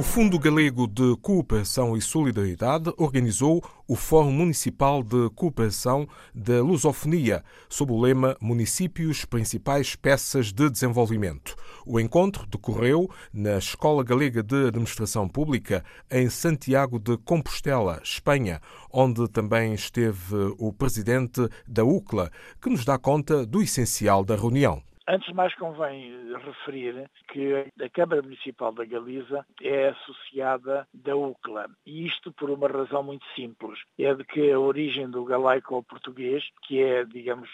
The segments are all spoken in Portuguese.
O Fundo Galego de Cooperação e Solidariedade organizou o Fórum Municipal de Cooperação da Lusofonia, sob o lema Municípios Principais Peças de Desenvolvimento. O encontro decorreu na Escola Galega de Administração Pública, em Santiago de Compostela, Espanha, onde também esteve o presidente da UCLA, que nos dá conta do essencial da reunião. Antes de mais convém referir que a Câmara Municipal da Galiza é associada da UCLA. E isto por uma razão muito simples. É de que a origem do galaico ao português, que é, digamos,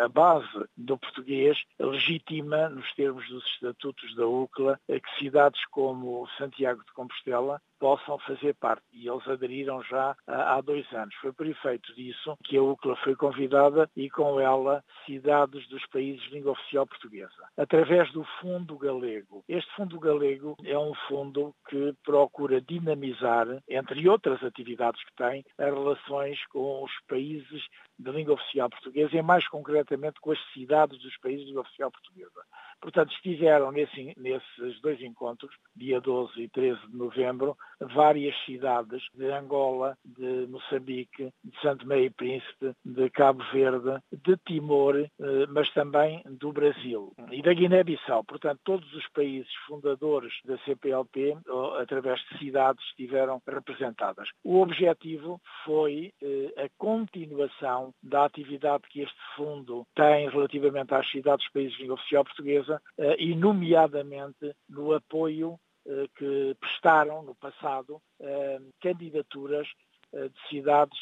a base do português, legitima, nos termos dos estatutos da UCLA, que cidades como Santiago de Compostela possam fazer parte. E eles aderiram já há dois anos. Foi por efeito disso que a UCLA foi convidada e com ela cidades dos países de língua oficial portuguesa, através do Fundo Galego. Este Fundo Galego é um fundo que procura dinamizar, entre outras atividades que tem, as relações com os países de língua oficial portuguesa e mais concretamente com as cidades dos países de língua oficial portuguesa. Portanto, estiveram nesse, nesses dois encontros, dia 12 e 13 de novembro, várias cidades de Angola, de Moçambique, de Santo Meio e Príncipe, de Cabo Verde, de Timor, eh, mas também do Brasil e da Guiné-Bissau. Portanto, todos os países fundadores da CPLP, através de cidades, estiveram representadas. O objetivo foi eh, a continuação da atividade que este fundo tem relativamente às cidades dos países de língua oficial portuguesa eh, e, nomeadamente, no apoio eh, que prestaram no passado eh, candidaturas de cidades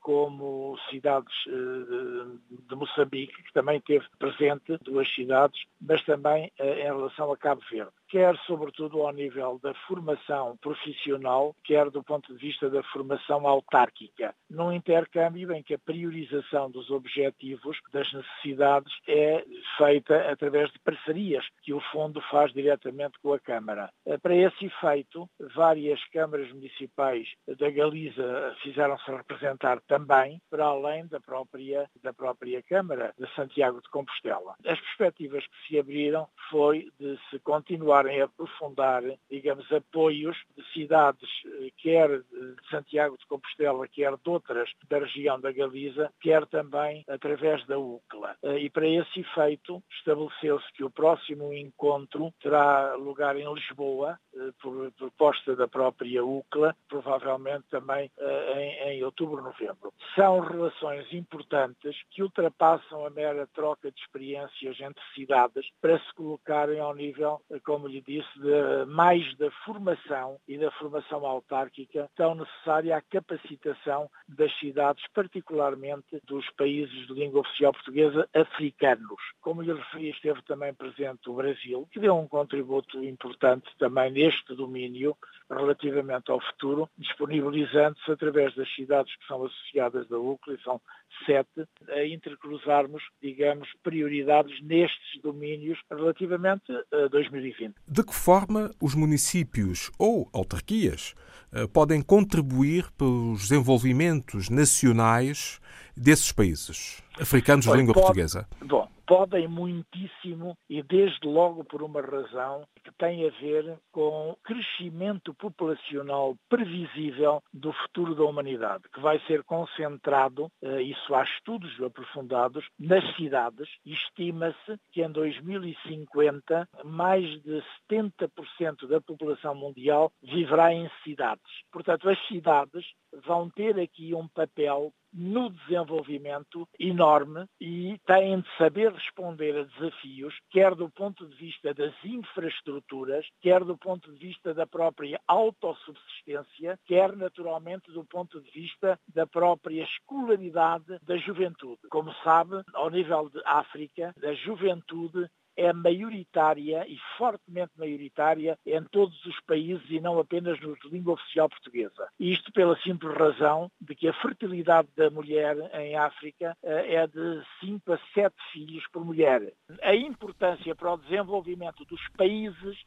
como cidades de Moçambique, que também teve presente duas cidades, mas também em relação a Cabo Verde quer sobretudo ao nível da formação profissional, quer do ponto de vista da formação autárquica, num intercâmbio em que a priorização dos objetivos, das necessidades, é feita através de parcerias que o Fundo faz diretamente com a Câmara. Eh, para esse efeito, várias câmaras municipais da Galiza fizeram-se representar também, para além da própria, da própria Câmara de Santiago de Compostela. As perspectivas que se abriram foi de se continuar continuarem a aprofundar, digamos, apoios de cidades, eh, quer de Santiago de Compostela, quer de outras da região da Galiza, quer também através da UCLA. Eh, e para esse efeito, estabeleceu-se que o próximo encontro terá lugar em Lisboa, eh, por proposta da própria UCLA, provavelmente também em, em outubro, novembro. São relações importantes que ultrapassam a mera troca de experiências entre cidades para se colocarem ao nível, como lhe disse, de, mais da formação e da formação autárquica tão necessária à capacitação das cidades, particularmente dos países de língua oficial portuguesa africanos. Como lhe referi, esteve também presente o Brasil, que deu um contributo importante também neste domínio relativamente ao futuro, disponibilizando-se através das cidades que são associadas da UCLA, são sete, a intercruzarmos, digamos, prioridades nestes domínios relativamente a 2020. De que forma os municípios ou autarquias eh, podem contribuir para os desenvolvimentos nacionais desses países africanos de língua pode, portuguesa? Bom, podem muitíssimo e desde logo por uma razão que tem a ver com o crescimento populacional previsível do futuro da humanidade, que vai ser concentrado, eh, isso há estudos aprofundados, nas cidades. Estima-se que em 2050 mais de 70% da população mundial viverá em cidades. Portanto, as cidades vão ter aqui um papel no desenvolvimento enorme e têm de saber responder a desafios, quer do ponto de vista das infraestruturas, quer do ponto de vista da própria autossubsistência, quer naturalmente do ponto de vista da própria escolaridade da juventude. Como sabe, ao nível de África, a juventude é maioritária e fortemente maioritária em todos os países e não apenas nos de língua oficial portuguesa. Isto pela simples razão de que a fertilidade da mulher em África eh, é de 5 a 7 filhos por mulher. A importância para o desenvolvimento dos países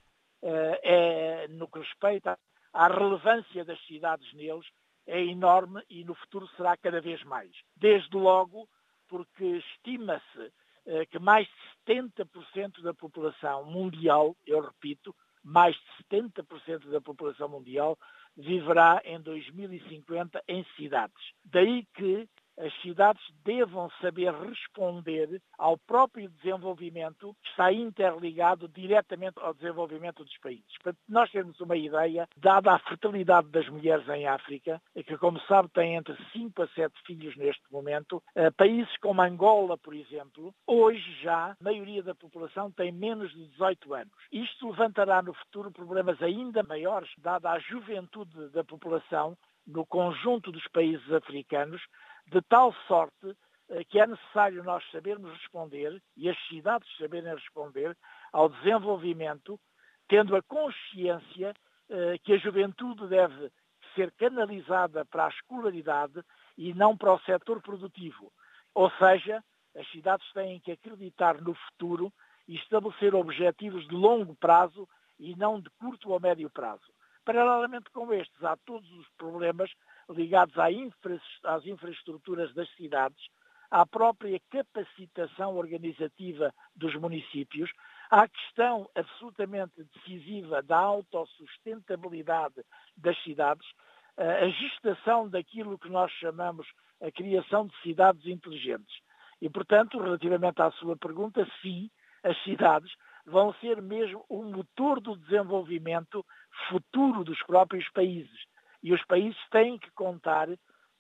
eh, é, no que respeita à relevância das cidades neles, é enorme e no futuro será cada vez mais. Desde logo porque estima-se que mais de 70% da população mundial, eu repito, mais de 70% da população mundial viverá em 2050 em cidades. Daí que as cidades devam saber responder ao próprio desenvolvimento que está interligado diretamente ao desenvolvimento dos países. Para nós termos uma ideia, dada a fertilidade das mulheres em África, que como sabe tem entre 5 a 7 filhos neste momento, eh, países como Angola, por exemplo, hoje já a maioria da população tem menos de 18 anos. Isto levantará no futuro problemas ainda maiores, dada a juventude da população no conjunto dos países africanos, de tal sorte eh, que é necessário nós sabermos responder e as cidades saberem responder ao desenvolvimento, tendo a consciência eh, que a juventude deve ser canalizada para a escolaridade e não para o setor produtivo. Ou seja, as cidades têm que acreditar no futuro e estabelecer objetivos de longo prazo e não de curto ou médio prazo. Paralelamente com estes, há todos os problemas ligados às infraestruturas das cidades, à própria capacitação organizativa dos municípios, à questão absolutamente decisiva da autossustentabilidade das cidades, a gestação daquilo que nós chamamos a criação de cidades inteligentes. E, portanto, relativamente à sua pergunta, sim, as cidades vão ser mesmo o motor do desenvolvimento futuro dos próprios países. E os países têm que contar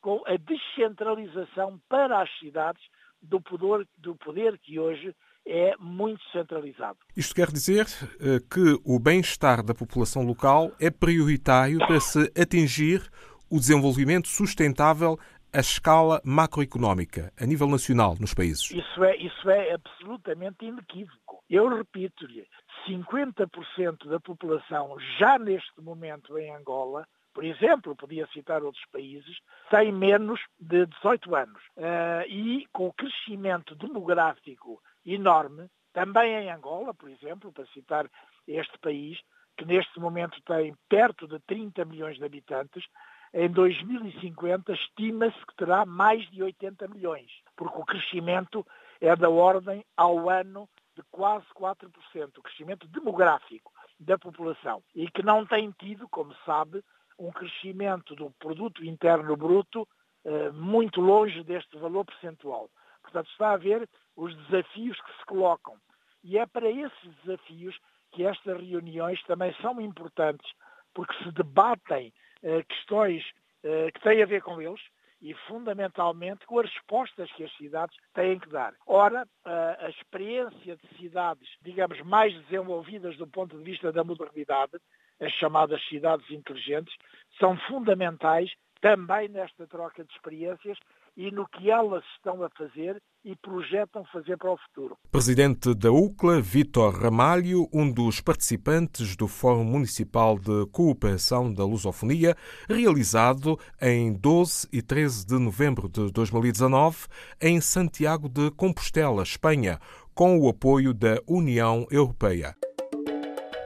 com a descentralização para as cidades do poder, do poder que hoje é muito centralizado. Isto quer dizer eh, que o bem-estar da população local é prioritário para se atingir o desenvolvimento sustentável a escala macroeconómica, a nível nacional, nos países? Isso é, isso é absolutamente inequívoco. Eu repito-lhe, 50% da população já neste momento em Angola por exemplo, podia citar outros países, tem menos de 18 anos. Uh, e com o crescimento demográfico enorme, também em Angola, por exemplo, para citar este país, que neste momento tem perto de 30 milhões de habitantes, em 2050 estima-se que terá mais de 80 milhões, porque o crescimento é da ordem ao ano de quase 4%, o crescimento demográfico da população, e que não tem tido, como sabe, um crescimento do produto interno bruto eh, muito longe deste valor percentual. Portanto, está a ver os desafios que se colocam. E é para esses desafios que estas reuniões também são importantes, porque se debatem eh, questões eh, que têm a ver com eles e, fundamentalmente, com as respostas que as cidades têm que dar. Ora, a experiência de cidades, digamos, mais desenvolvidas do ponto de vista da modernidade, as chamadas cidades inteligentes, são fundamentais também nesta troca de experiências e no que elas estão a fazer e projetam fazer para o futuro. Presidente da UCLA, Vítor Ramalho, um dos participantes do Fórum Municipal de Cooperação da Lusofonia, realizado em 12 e 13 de novembro de 2019 em Santiago de Compostela, Espanha, com o apoio da União Europeia.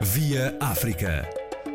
Via África.